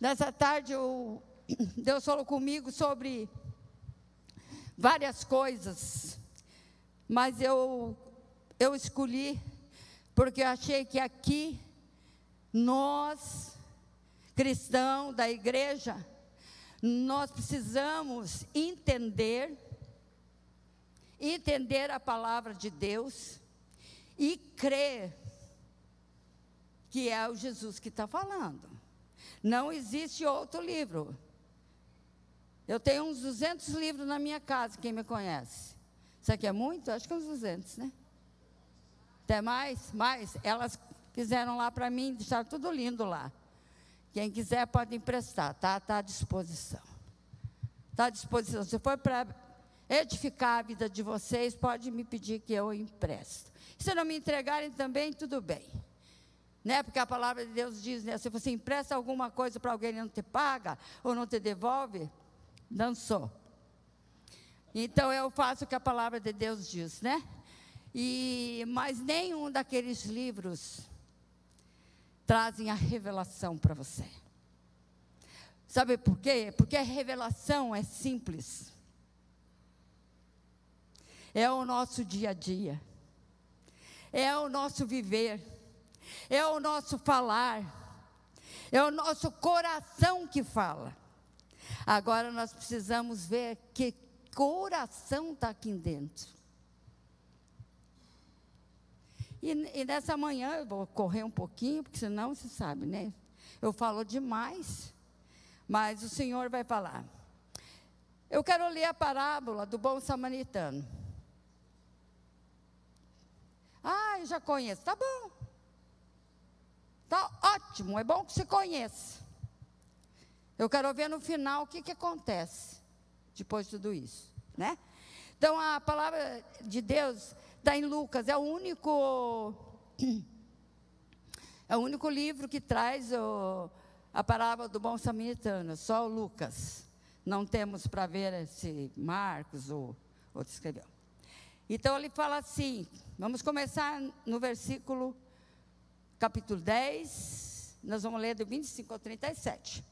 Nessa tarde, eu, Deus falou comigo sobre várias coisas, mas eu, eu escolhi, porque eu achei que aqui, nós, cristãos da igreja, nós precisamos entender, entender a palavra de Deus e crer que é o Jesus que está falando. Não existe outro livro. Eu tenho uns 200 livros na minha casa, quem me conhece. Isso aqui é muito? Acho que uns 200, né? Até mais? Mais? Elas fizeram lá para mim, deixaram tudo lindo lá. Quem quiser pode emprestar, tá? Está à disposição. Está à disposição. Se for para edificar a vida de vocês, pode me pedir que eu empresto. Se não me entregarem também, tudo bem. Né? Porque a palavra de Deus diz, né? se você empresta alguma coisa para alguém e não te paga, ou não te devolve, dançou. Então eu faço o que a palavra de Deus diz, né? E, mas nenhum daqueles livros trazem a revelação para você. Sabe por quê? Porque a revelação é simples. É o nosso dia a dia. É o nosso viver. É o nosso falar. É o nosso coração que fala. Agora nós precisamos ver que coração está aqui dentro. E, e, nessa manhã eu vou correr um pouquinho, porque senão você sabe, né? Eu falo demais, mas o Senhor vai falar. Eu quero ler a parábola do bom samaritano. Ah, eu já conheço. Tá bom. Tá ótimo, é bom que você conheça. Eu quero ver no final o que, que acontece depois de tudo isso, né? Então a palavra de Deus está em Lucas, é o único é o único livro que traz o, a parábola do bom samaritano, só o Lucas. Não temos para ver se Marcos ou outro escreveu. Então ele fala assim, vamos começar no versículo capítulo 10, nós vamos ler do 25 ao 37.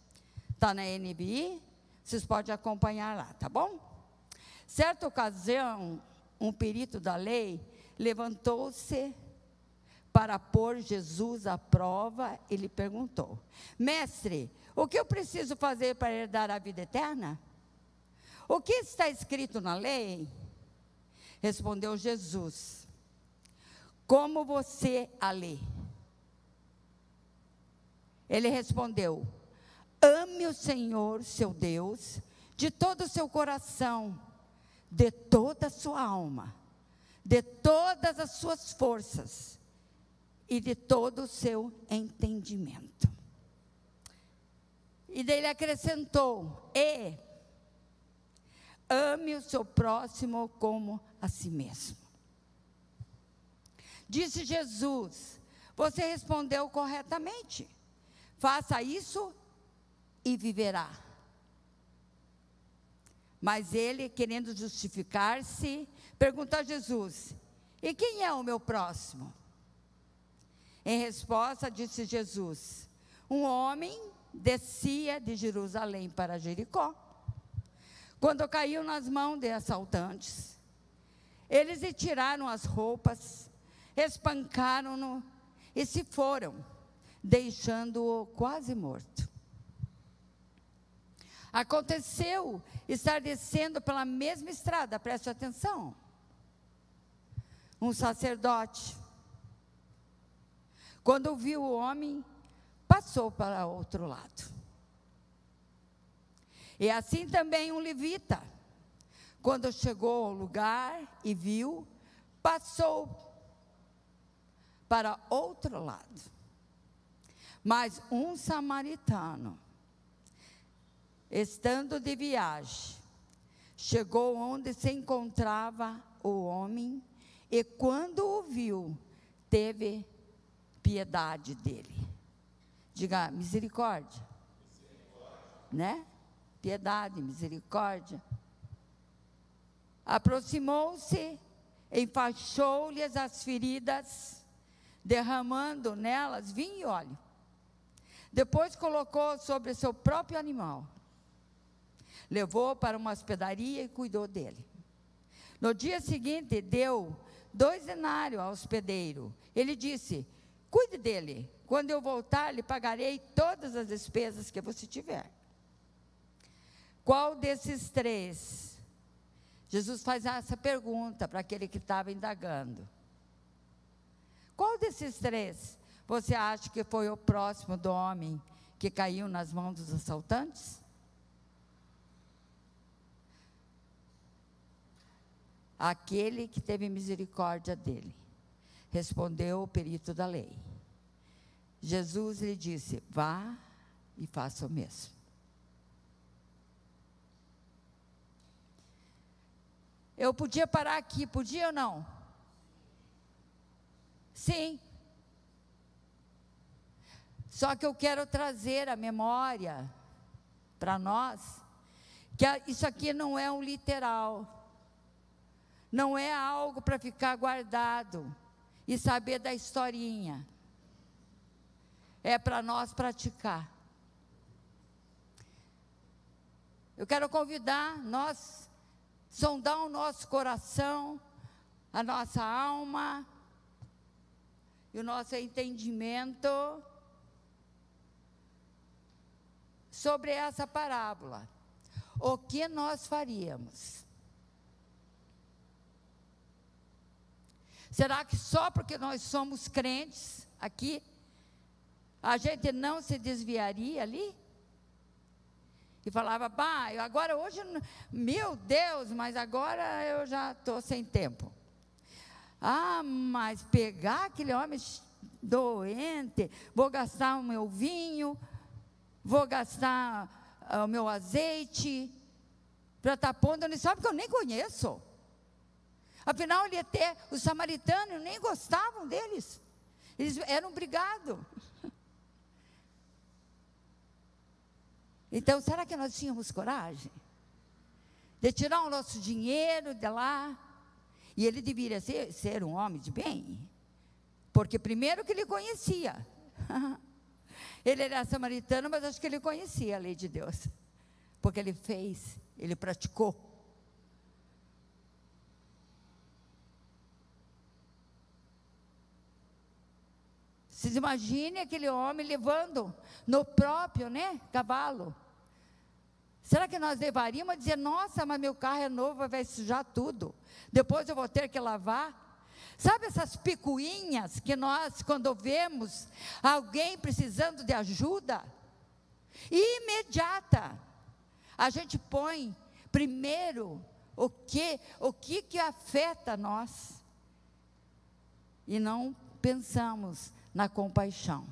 Está na NBI, vocês podem acompanhar lá, tá bom? Certa ocasião, um perito da lei levantou-se para pôr Jesus à prova e lhe perguntou: Mestre, o que eu preciso fazer para herdar a vida eterna? O que está escrito na lei? Respondeu Jesus: Como você a lê? Ele respondeu: Ame o Senhor, seu Deus, de todo o seu coração, de toda a sua alma, de todas as suas forças e de todo o seu entendimento. E dele acrescentou: E ame o seu próximo como a si mesmo. Disse Jesus: Você respondeu corretamente. Faça isso e viverá. Mas ele, querendo justificar-se, perguntou a Jesus: E quem é o meu próximo? Em resposta, disse Jesus: Um homem descia de Jerusalém para Jericó. Quando caiu nas mãos de assaltantes, eles lhe tiraram as roupas, espancaram-no e se foram deixando-o quase morto. Aconteceu estar descendo pela mesma estrada, preste atenção. Um sacerdote, quando viu o homem, passou para outro lado. E assim também um levita, quando chegou ao lugar e viu, passou para outro lado. Mas um samaritano, estando de viagem, chegou onde se encontrava o homem e, quando o viu, teve piedade dele. Diga misericórdia. misericórdia. Né? Piedade, misericórdia. Aproximou-se, enfaixou-lhes as feridas, derramando nelas vinho e óleo. Depois colocou sobre seu próprio animal. Levou para uma hospedaria e cuidou dele. No dia seguinte, deu dois denários ao hospedeiro. Ele disse: Cuide dele. Quando eu voltar, lhe pagarei todas as despesas que você tiver. Qual desses três? Jesus faz essa pergunta para aquele que estava indagando. Qual desses três você acha que foi o próximo do homem que caiu nas mãos dos assaltantes? Aquele que teve misericórdia dele. Respondeu o perito da lei. Jesus lhe disse: Vá e faça o mesmo. Eu podia parar aqui, podia ou não? Sim. Só que eu quero trazer a memória para nós que isso aqui não é um literal. Não é algo para ficar guardado e saber da historinha. É para nós praticar. Eu quero convidar nós sondar o nosso coração, a nossa alma, e o nosso entendimento sobre essa parábola. O que nós faríamos? Será que só porque nós somos crentes aqui, a gente não se desviaria ali? E falava, bah, agora hoje, meu Deus, mas agora eu já estou sem tempo. Ah, mas pegar aquele homem doente, vou gastar o meu vinho, vou gastar uh, o meu azeite, para estar tá pondo nisso, sabe que eu nem conheço. Afinal, ele até, os samaritanos nem gostavam deles. Eles eram brigados. Então, será que nós tínhamos coragem? De tirar o nosso dinheiro de lá e ele deveria ser, ser um homem de bem. Porque primeiro que ele conhecia. ele era samaritano, mas acho que ele conhecia a lei de Deus. Porque ele fez, ele praticou. Vocês imaginem aquele homem levando no próprio né, cavalo Será que nós levaríamos dizer, nossa, mas meu carro é novo, vai sujar tudo. Depois eu vou ter que lavar. Sabe essas picuinhas que nós, quando vemos alguém precisando de ajuda, imediata, a gente põe primeiro o que, o que que afeta nós e não pensamos na compaixão.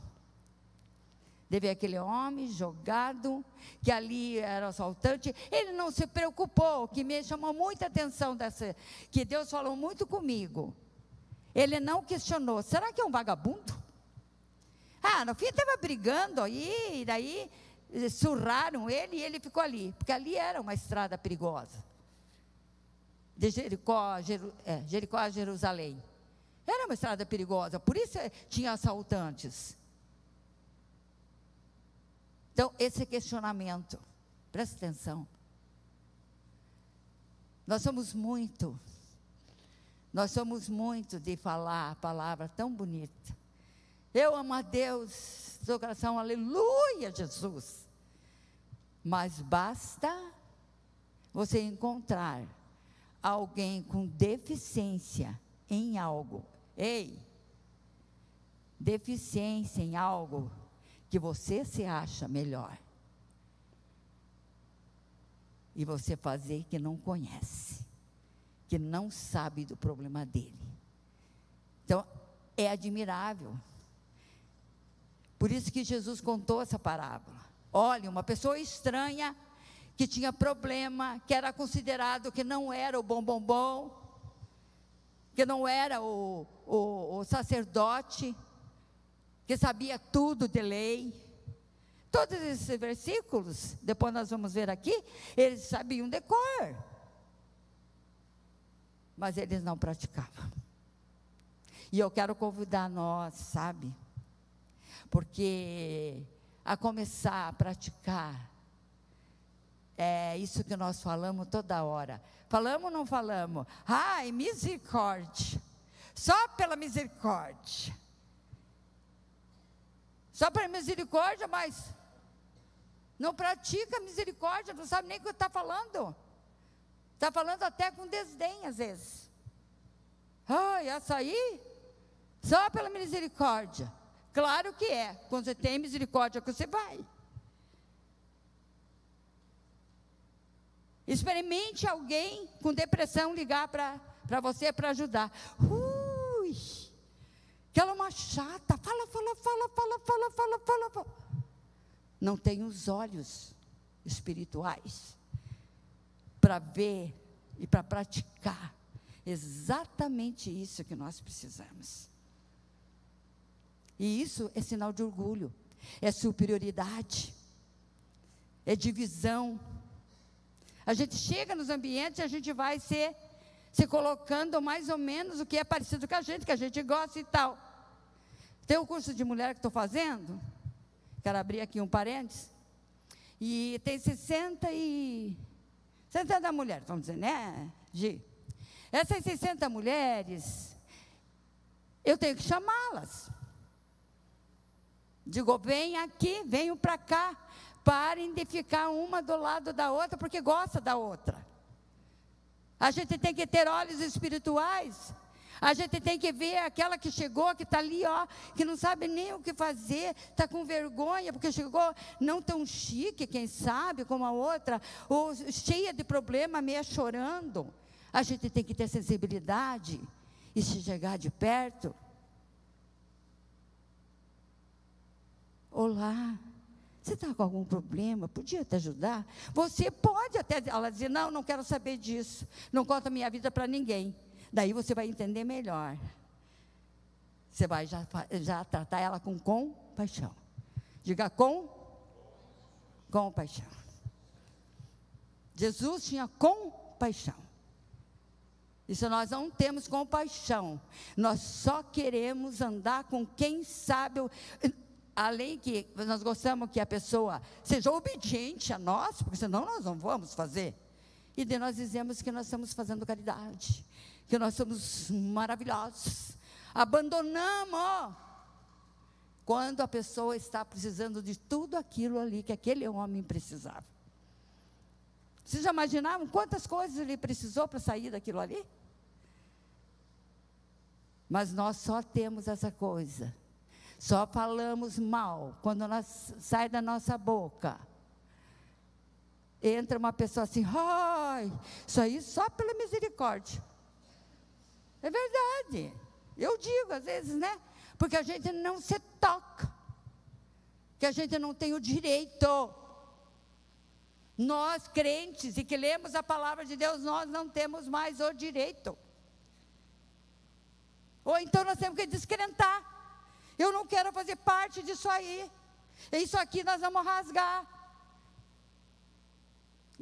Teve aquele homem jogado, que ali era assaltante. Ele não se preocupou, que me chamou muita atenção dessa, que Deus falou muito comigo. Ele não questionou, será que é um vagabundo? Ah, no fim estava brigando aí, e daí surraram ele e ele ficou ali, porque ali era uma estrada perigosa. De Jericó, Jeru, é, Jericó a Jerusalém. Era uma estrada perigosa, por isso tinha assaltantes. Então, esse questionamento, presta atenção. Nós somos muito, nós somos muito de falar a palavra tão bonita. Eu amo a Deus, seu coração, aleluia, Jesus. Mas basta você encontrar alguém com deficiência em algo. Ei, deficiência em algo que você se acha melhor. E você fazer que não conhece, que não sabe do problema dele. Então, é admirável. Por isso que Jesus contou essa parábola. Olha, uma pessoa estranha que tinha problema, que era considerado que não era o bom bom bom, que não era o, o, o sacerdote, que sabia tudo de lei. Todos esses versículos, depois nós vamos ver aqui, eles sabiam de cor. Mas eles não praticavam. E eu quero convidar nós, sabe? Porque a começar a praticar é isso que nós falamos toda hora. Falamos ou não falamos? Ai, misericórdia. Só pela misericórdia. Só pela misericórdia, mas não pratica misericórdia, não sabe nem o que está falando. Está falando até com desdém às vezes. Ai, essa aí? Só pela misericórdia. Claro que é. Quando você tem misericórdia, que você vai. Experimente alguém com depressão ligar para você para ajudar. Ui, aquela é uma chata. Fala, fala, fala, fala, fala, fala, fala. Não tem os olhos espirituais para ver e para praticar exatamente isso que nós precisamos. E isso é sinal de orgulho, é superioridade, é divisão a gente chega nos ambientes e a gente vai se, se colocando mais ou menos o que é parecido com a gente, que a gente gosta e tal. Tem um curso de mulher que estou fazendo, quero abrir aqui um parênteses, e tem 60 e 60 mulheres, vamos dizer, né, Gi? Essas 60 mulheres, eu tenho que chamá-las. Digo, vem aqui, venham para cá. Parem de ficar uma do lado da outra porque gosta da outra. A gente tem que ter olhos espirituais. A gente tem que ver aquela que chegou, que está ali, ó, que não sabe nem o que fazer, está com vergonha, porque chegou não tão chique, quem sabe, como a outra, ou cheia de problema, meia chorando. A gente tem que ter sensibilidade e se chegar de perto. Olá. Você está com algum problema? Podia te ajudar? Você pode até. Ela dizer: Não, não quero saber disso. Não conta minha vida para ninguém. Daí você vai entender melhor. Você vai já, já tratar ela com compaixão. Diga com compaixão. Jesus tinha compaixão. E se nós não temos compaixão, nós só queremos andar com quem sabe além que nós gostamos que a pessoa seja obediente a nós, porque senão nós não vamos fazer. E de nós dizemos que nós estamos fazendo caridade, que nós somos maravilhosos. Abandonamos quando a pessoa está precisando de tudo aquilo ali que aquele homem precisava. Vocês já imaginavam quantas coisas ele precisou para sair daquilo ali? Mas nós só temos essa coisa só falamos mal quando nós, sai da nossa boca. Entra uma pessoa assim, ai, isso aí só pela misericórdia. É verdade. Eu digo às vezes, né? Porque a gente não se toca. Que a gente não tem o direito. Nós, crentes e que lemos a palavra de Deus, nós não temos mais o direito. Ou então nós temos que descrentar. Eu não quero fazer parte disso aí. Isso aqui nós vamos rasgar.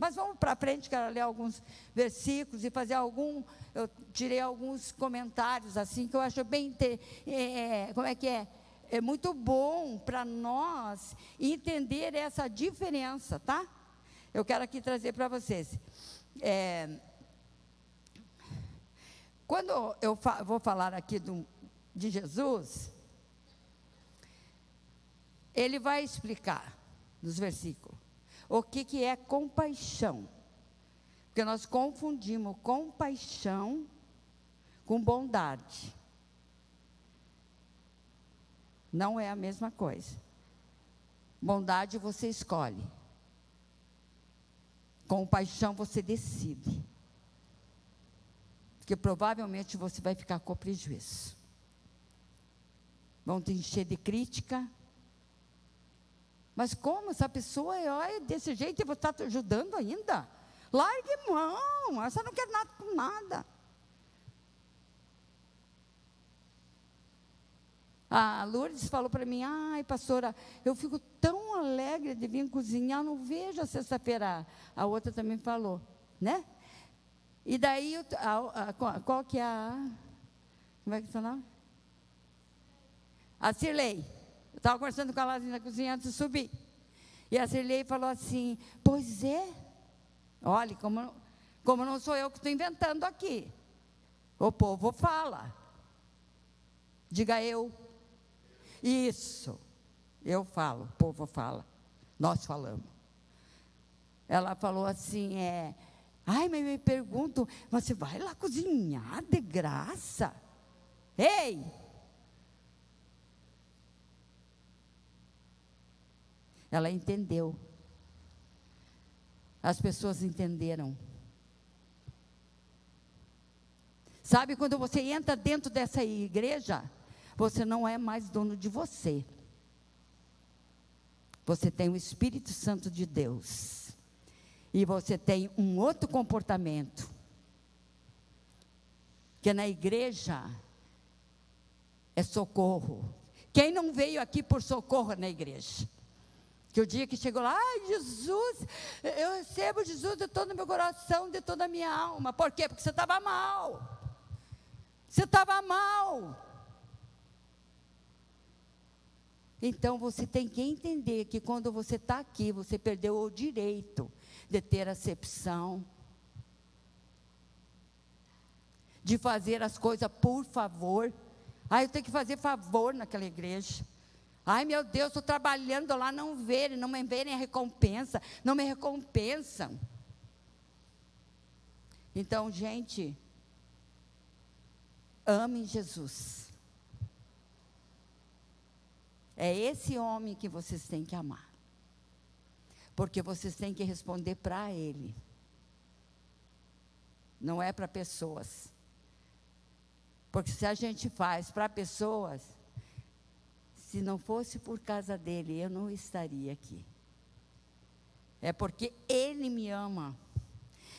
Mas vamos para frente, quero ler alguns versículos e fazer algum. Eu tirei alguns comentários assim que eu acho bem. É, é, como é que é? É muito bom para nós entender essa diferença, tá? Eu quero aqui trazer para vocês. É, quando eu fa vou falar aqui do, de Jesus, ele vai explicar nos versículos o que, que é compaixão. Porque nós confundimos compaixão com bondade. Não é a mesma coisa. Bondade você escolhe. Compaixão você decide. Porque provavelmente você vai ficar com prejuízo. Vão te encher de crítica, mas como essa pessoa é desse jeito e você está ajudando ainda? Largue mão, essa não quer nada com nada. A Lourdes falou para mim, ai pastora, eu fico tão alegre de vir cozinhar, não vejo a sexta-feira. A outra também falou, né? E daí, a, a, qual que é a... Como é que é o nome? A Cirlei. Eu estava conversando com a Lazinha na cozinha antes de subir. E a Cirlei falou assim: Pois é. Olha, como, como não sou eu que estou inventando aqui. O povo fala. Diga eu. Isso. Eu falo, o povo fala. Nós falamos. Ela falou assim: é. Ai, mas me pergunto, você vai lá cozinhar de graça? Ei! Ela entendeu. As pessoas entenderam. Sabe quando você entra dentro dessa igreja, você não é mais dono de você. Você tem o Espírito Santo de Deus. E você tem um outro comportamento. Que na igreja é socorro. Quem não veio aqui por socorro na igreja? Que o dia que chegou lá, ai Jesus, eu recebo Jesus de todo o meu coração, de toda a minha alma. Por quê? Porque você estava mal. Você estava mal. Então você tem que entender que quando você está aqui, você perdeu o direito de ter acepção, de fazer as coisas por favor. Ah, eu tenho que fazer favor naquela igreja. Ai meu Deus, estou trabalhando lá, não verem, não me verem a recompensa, não me recompensam. Então, gente, amem Jesus. É esse homem que vocês têm que amar. Porque vocês têm que responder para ele. Não é para pessoas. Porque se a gente faz para pessoas, se não fosse por causa dele, eu não estaria aqui. É porque ele me ama.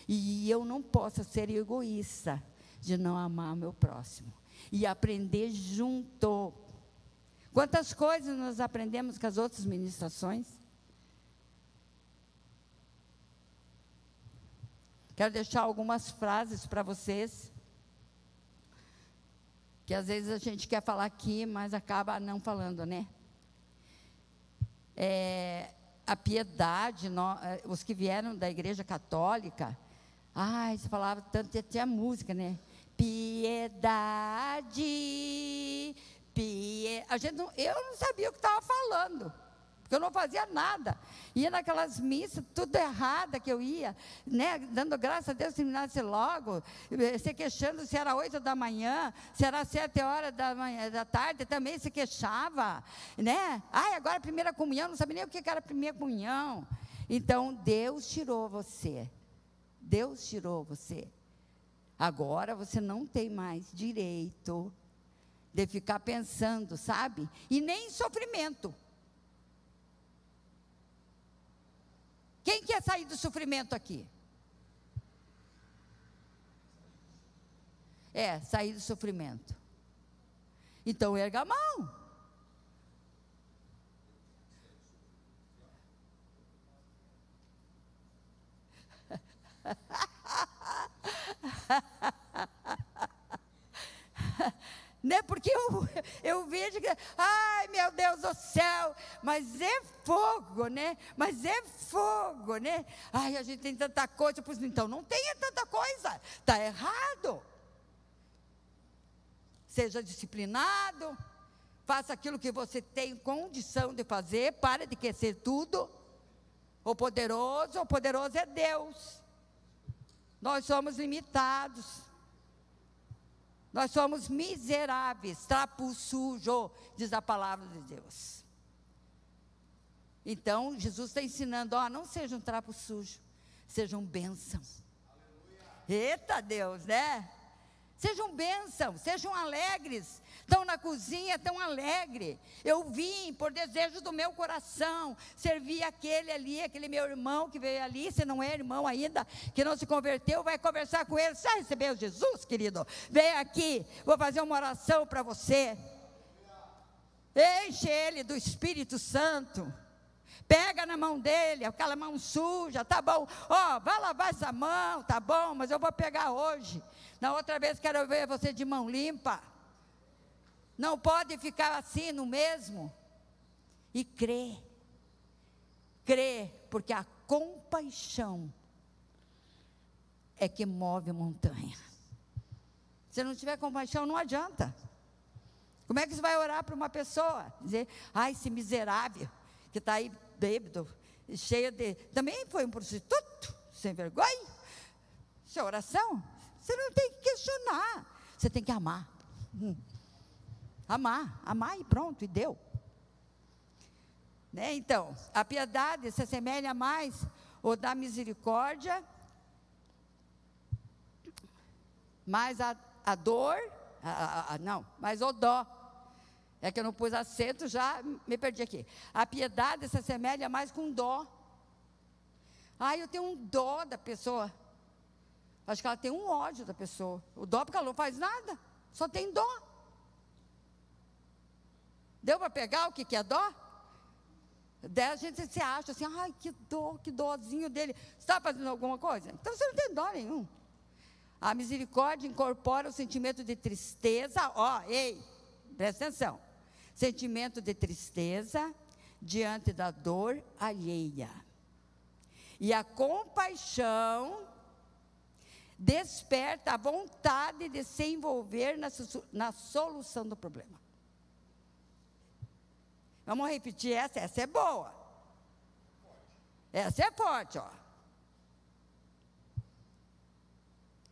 E eu não posso ser egoísta de não amar meu próximo. E aprender junto. Quantas coisas nós aprendemos com as outras ministrações? Quero deixar algumas frases para vocês. Que às vezes a gente quer falar aqui, mas acaba não falando, né? É, a piedade, é, os que vieram da igreja católica, ai, você falava tanto, tinha música, né? Piedade, pie... a gente não, eu não sabia o que estava falando porque eu não fazia nada. Ia naquelas missas, tudo errada que eu ia, né, dando graças a Deus terminasse logo, eh, se queixando se era oito da manhã, se era sete horas da, manhã, da tarde, também se queixava, né? Ai, agora a primeira comunhão, não sabia nem o que era a primeira comunhão. Então, Deus tirou você. Deus tirou você. Agora você não tem mais direito de ficar pensando, sabe? E nem em sofrimento. Quem quer sair do sofrimento aqui? É, sair do sofrimento. Então erga a mão. né? Porque eu, eu vejo que, ai meu Deus do céu, mas é fogo, né? Mas é fogo, né? Ai, a gente tem tanta coisa, pois então não tenha tanta coisa, está errado. Seja disciplinado, faça aquilo que você tem condição de fazer, para de querer tudo. O poderoso, o poderoso é Deus. Nós somos limitados. Nós somos miseráveis, trapo sujo, diz a palavra de Deus. Então, Jesus está ensinando, ó, não sejam um trapo sujo, sejam bênçãos. Eita Deus, né? Sejam bênçãos, sejam alegres. Estão na cozinha, tão alegre. Eu vim por desejo do meu coração servir aquele ali, aquele meu irmão que veio ali. Se não é irmão ainda, que não se converteu, vai conversar com ele. Você recebeu Jesus, querido? Vem aqui, vou fazer uma oração para você. Enche ele do Espírito Santo. Pega na mão dele, aquela mão suja, tá bom. Ó, oh, vai lavar essa mão, tá bom, mas eu vou pegar hoje. Na outra vez quero ver você de mão limpa. Não pode ficar assim no mesmo. e crê. Crê, porque a compaixão é que move montanha. Se não tiver compaixão, não adianta. Como é que você vai orar para uma pessoa? Dizer, ai, esse miserável que está aí bêbado, cheio de. Também foi um prostituto, sem vergonha. Isso é oração? Você não tem que questionar. Você tem que amar. Hum. Amar, amar e pronto, e deu. Né? Então, a piedade se assemelha mais ou da misericórdia, mais a, a dor, a, a, não, mais o dó. É que eu não pus acento, já me perdi aqui. A piedade se assemelha mais com dó. Ah, eu tenho um dó da pessoa. Acho que ela tem um ódio da pessoa. O dó porque ela não faz nada, só tem dó. Deu para pegar o que, que é dó? Daí a gente se acha assim, ai, que dó, que dózinho dele. Você está fazendo alguma coisa? Então você não tem dó nenhum. A misericórdia incorpora o sentimento de tristeza, ó, ei, presta atenção. Sentimento de tristeza diante da dor alheia. E a compaixão desperta a vontade de se envolver na, na solução do problema. Vamos repetir essa, essa é boa. Essa é forte, ó.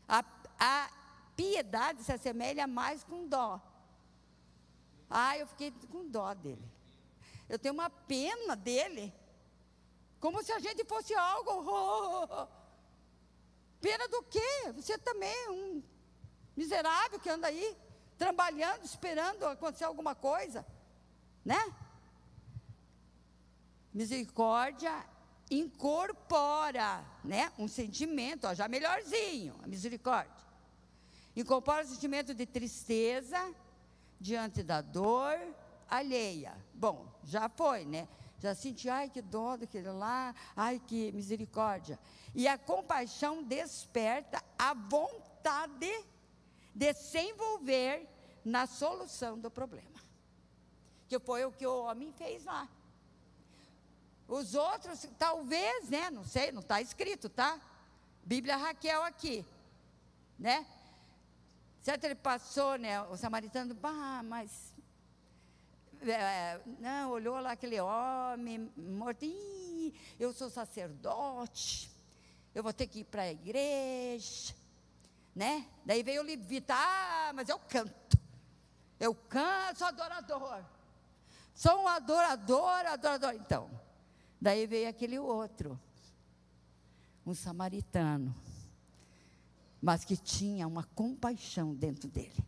A, a piedade se assemelha mais com dó. Ah, eu fiquei com dó dele. Eu tenho uma pena dele. Como se a gente fosse algo. Oh, oh, oh. Pena do quê? Você também é um miserável que anda aí, trabalhando, esperando acontecer alguma coisa. Né? Misericórdia incorpora, né, um sentimento, ó, já melhorzinho, a misericórdia. Incorpora o sentimento de tristeza diante da dor alheia. Bom, já foi, né? Já senti, ai que dó daquele lá, ai que misericórdia. E a compaixão desperta a vontade de se envolver na solução do problema. Que foi o que o homem fez lá. Os outros, talvez, né? Não sei, não está escrito, tá? Bíblia Raquel aqui, né? Certo, ele passou, né? O samaritano, bah, mas. É, não, olhou lá aquele homem morto, Ih, eu sou sacerdote, eu vou ter que ir para a igreja, né? Daí veio o levita, ah, mas eu canto, eu canto, sou adorador, sou um adorador, adorador. Então, Daí veio aquele outro, um samaritano, mas que tinha uma compaixão dentro dele.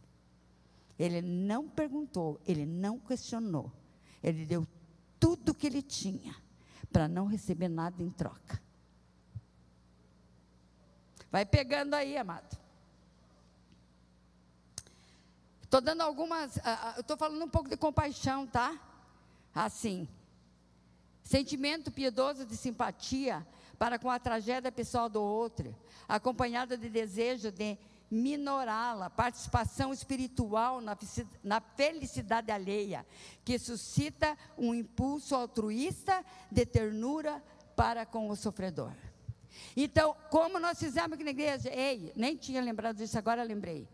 Ele não perguntou, ele não questionou, ele deu tudo o que ele tinha para não receber nada em troca. Vai pegando aí, amado. Estou dando algumas. Estou falando um pouco de compaixão, tá? Assim. Sentimento piedoso de simpatia para com a tragédia pessoal do outro, acompanhada de desejo de minorá-la, participação espiritual na, na felicidade alheia, que suscita um impulso altruísta de ternura para com o sofredor. Então, como nós fizemos aqui na igreja, ei, nem tinha lembrado disso, agora lembrei.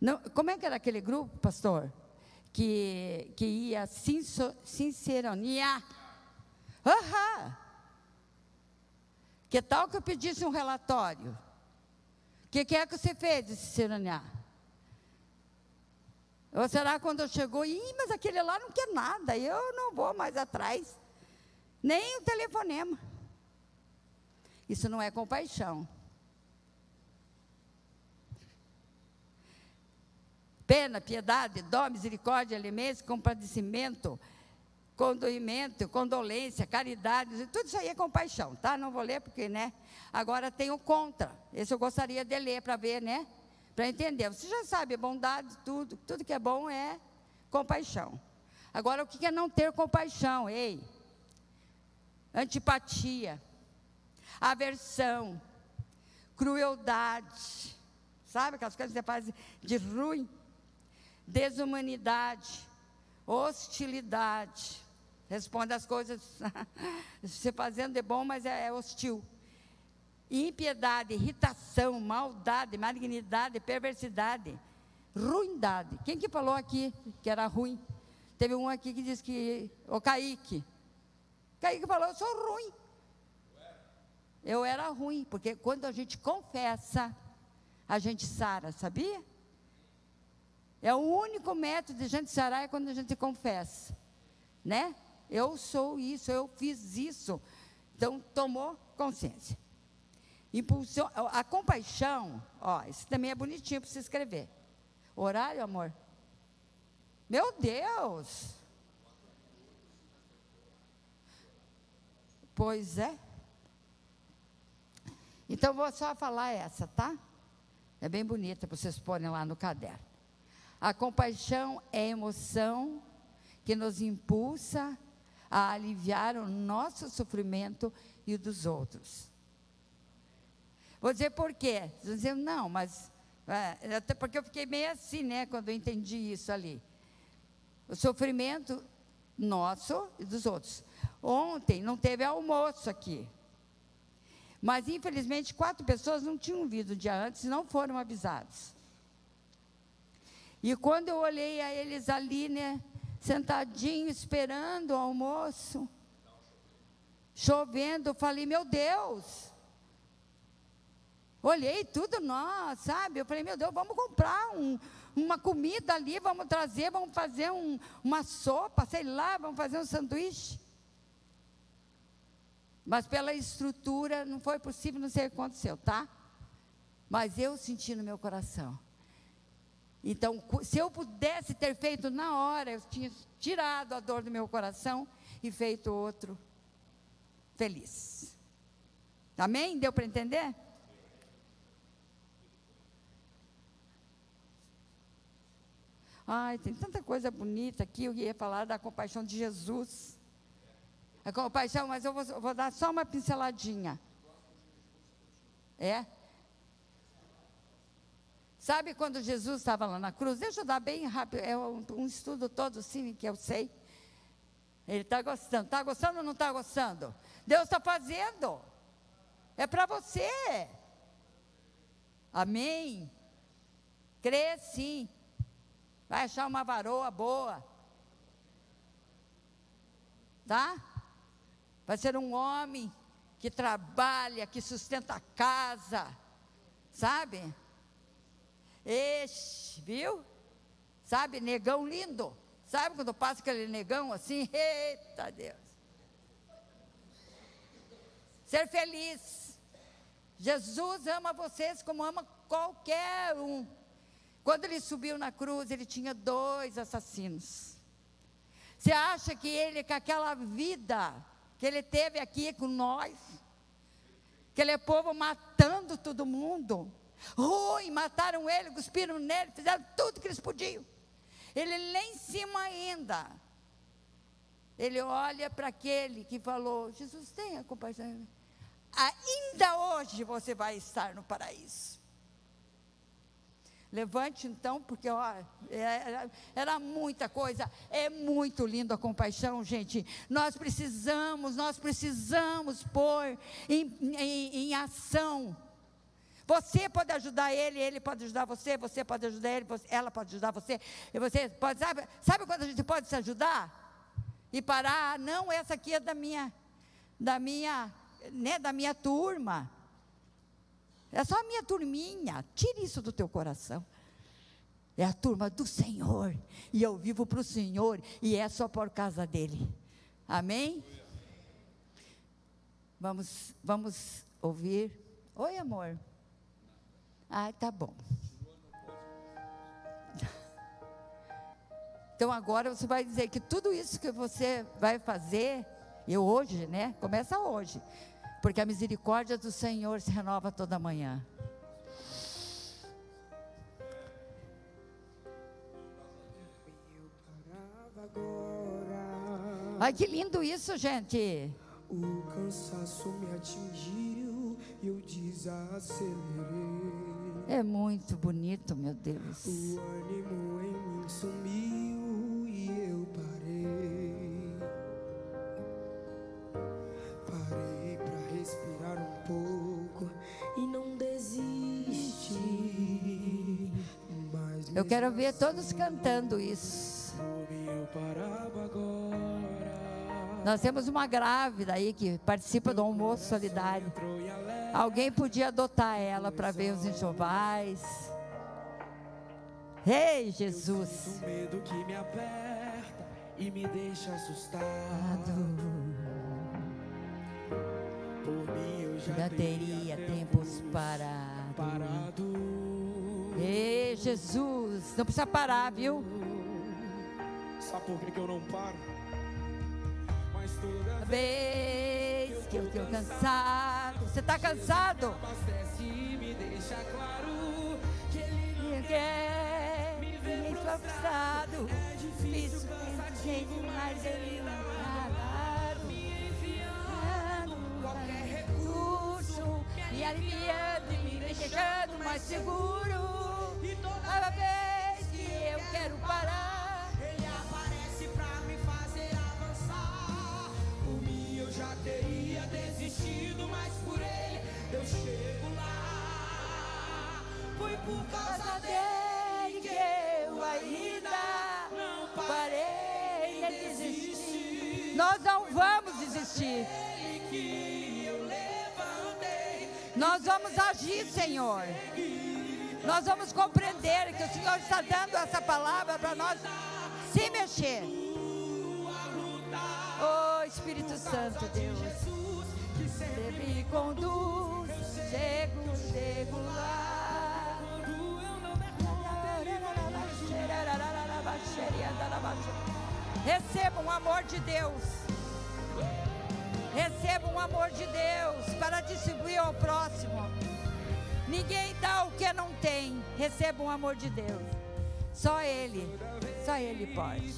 Não, como é que era aquele grupo, pastor? Que, que ia sinceronia Aham. Que tal que eu pedisse um relatório? Que, que, é que você fez de Ciceroniar? Ou será quando chegou, Ih, mas aquele lá não quer nada, eu não vou mais atrás. Nem o telefonema. Isso não é compaixão. Pena, piedade, dó, misericórdia, alimento, compadecimento, condoimento, condolência, caridade, tudo isso aí é compaixão, tá? Não vou ler porque, né? Agora tem o contra. Esse eu gostaria de ler para ver, né? Para entender. Você já sabe, bondade, tudo, tudo que é bom é compaixão. Agora, o que é não ter compaixão? Ei, antipatia, aversão, crueldade, sabe aquelas coisas que você faz de ruim, desumanidade, hostilidade, responde as coisas se fazendo de bom, mas é, é hostil. Impiedade, irritação, maldade, malignidade, perversidade, ruindade. Quem que falou aqui que era ruim? Teve um aqui que disse que. O Kaique. Kaique falou: Eu sou ruim. Eu era ruim, porque quando a gente confessa, a gente sara, sabia? É o único método de a gente sarar é quando a gente confessa, né? Eu sou isso, eu fiz isso. Então, tomou consciência. Impulsion, a compaixão, ó, isso também é bonitinho para se escrever. Horário, amor? Meu Deus! Pois é. Então, vou só falar essa, tá? É bem bonita para vocês porem lá no caderno. A compaixão é emoção que nos impulsa a aliviar o nosso sofrimento e o dos outros. Vou dizer por quê. Vou dizer, não, mas. É, até porque eu fiquei meio assim, né, quando eu entendi isso ali. O sofrimento nosso e dos outros. Ontem não teve almoço aqui. Mas, infelizmente, quatro pessoas não tinham vindo o dia antes e não foram avisados. E quando eu olhei a eles ali, né, sentadinho, esperando o almoço, chovendo, eu falei, meu Deus. Olhei tudo nós, sabe? Eu falei, meu Deus, vamos comprar um, uma comida ali, vamos trazer, vamos fazer um, uma sopa, sei lá, vamos fazer um sanduíche. Mas pela estrutura não foi possível, não sei o que aconteceu, tá? Mas eu senti no meu coração. Então, se eu pudesse ter feito na hora, eu tinha tirado a dor do meu coração e feito outro feliz. Amém? Deu para entender? Ai, tem tanta coisa bonita aqui. Eu ia falar da compaixão de Jesus. A compaixão, mas eu vou, vou dar só uma pinceladinha. É? Sabe quando Jesus estava lá na cruz? Deixa eu dar bem rápido, é um, um estudo todo assim que eu sei. Ele está gostando. Está gostando ou não está gostando? Deus está fazendo. É para você. Amém? Crê sim. Vai achar uma varoa boa. Tá? Vai ser um homem que trabalha, que sustenta a casa. Sabe? Ixi, viu? Sabe, negão lindo. Sabe quando passa aquele negão assim? Eita Deus. Ser feliz. Jesus ama vocês como ama qualquer um. Quando ele subiu na cruz, ele tinha dois assassinos. Você acha que ele, com aquela vida que ele teve aqui com nós, aquele povo matando todo mundo, ruim, mataram ele, cuspiram nele, fizeram tudo que eles podiam. Ele lá em cima ainda. Ele olha para aquele que falou: Jesus, tenha compaixão. Ainda hoje você vai estar no paraíso. Levante então, porque ó, era, era, muita coisa. É muito lindo a compaixão, gente. Nós precisamos, nós precisamos pôr em, em, em ação você pode ajudar ele, ele pode ajudar você, você pode ajudar ele, você, ela pode ajudar você. E você pode, sabe, sabe quando a gente pode se ajudar? E parar, ah, não, essa aqui é da minha, da minha, né, da minha turma. É só a minha turminha. Tire isso do teu coração. É a turma do Senhor. E eu vivo para o Senhor. E é só por causa dele. Amém? Vamos, vamos ouvir. Oi, amor. Ah, tá bom. Então agora você vai dizer que tudo isso que você vai fazer, e hoje, né? Começa hoje. Porque a misericórdia do Senhor se renova toda manhã. Ai, que lindo isso, gente. O cansaço me atingiu e eu desacelerei. É muito bonito, meu Deus. O ânimo em mim sumiu e eu parei. Parei para respirar um pouco e não desisti. Mas eu quero ver todos assim, cantando isso. Eu parava agora. Nós temos uma grávida aí que participa do almoço solidário. Alguém podia adotar ela para ver os enxovais. Ei, Jesus. O medo que me aperta e me deixa assustado. Por mim eu já, Já teria tempos parado. parado. Ei, Jesus. Não precisa parar, viu? Sabe por que eu não paro? Toda vez que eu tô cansado. Você está cansado? e me deixa claro que ele quer me ver frustrado. é difícil. Cansativo, mas ele não parado. Me enfiando qualquer recurso, me aliviando e me deixando mais seguro. e toda vez que eu quero parar, teria desistido, mas por ele eu chego lá. Foi por causa dele que eu ainda não parei de de desistir. Nós não vamos desistir. Nós vamos agir, Senhor. Nós vamos compreender que o Senhor está dando essa palavra para nós se mexer. Espírito Santo, Deus. Jesus que sempre me conduz, chego, chego lá. eu Receba um amor de Deus. Receba um amor de Deus para distribuir ao próximo. Ninguém dá o que não tem. Receba um amor de Deus. Só Ele, só Ele pode.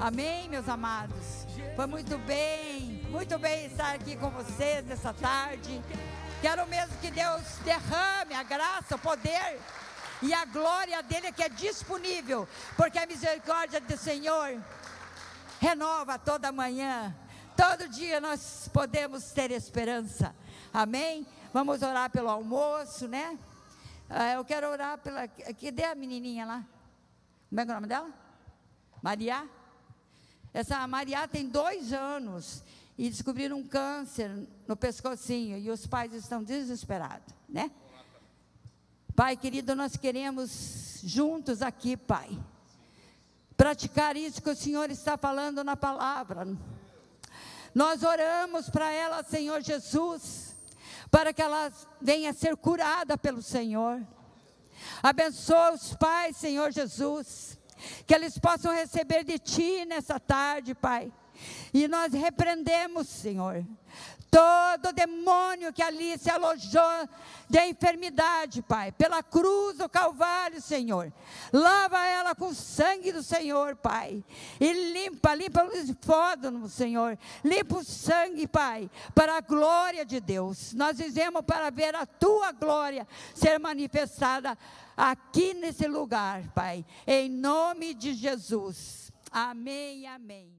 Amém, meus amados? Foi muito bem, muito bem estar aqui com vocês nessa tarde. Quero mesmo que Deus derrame a graça, o poder e a glória dele que é disponível, porque a misericórdia do Senhor renova toda manhã. Todo dia nós podemos ter esperança. Amém? Vamos orar pelo almoço, né? Ah, eu quero orar pela. Cadê a menininha lá? Como é é o nome dela? Maria? Essa Maria tem dois anos e descobriram um câncer no pescocinho e os pais estão desesperados, né? Pai querido, nós queremos juntos aqui, Pai, praticar isso que o Senhor está falando na palavra. Nós oramos para ela, Senhor Jesus, para que ela venha ser curada pelo Senhor. Abençoa os pais, Senhor Jesus, que eles possam receber de Ti nessa tarde, Pai. E nós repreendemos, Senhor, todo demônio que ali se alojou de enfermidade, Pai, pela cruz do Calvário, Senhor. Lava ela com o sangue do Senhor, Pai. E limpa, limpa os fódonos, Senhor. Limpa o sangue, Pai, para a glória de Deus. Nós fizemos para ver a tua glória ser manifestada aqui nesse lugar, Pai. Em nome de Jesus. Amém, amém.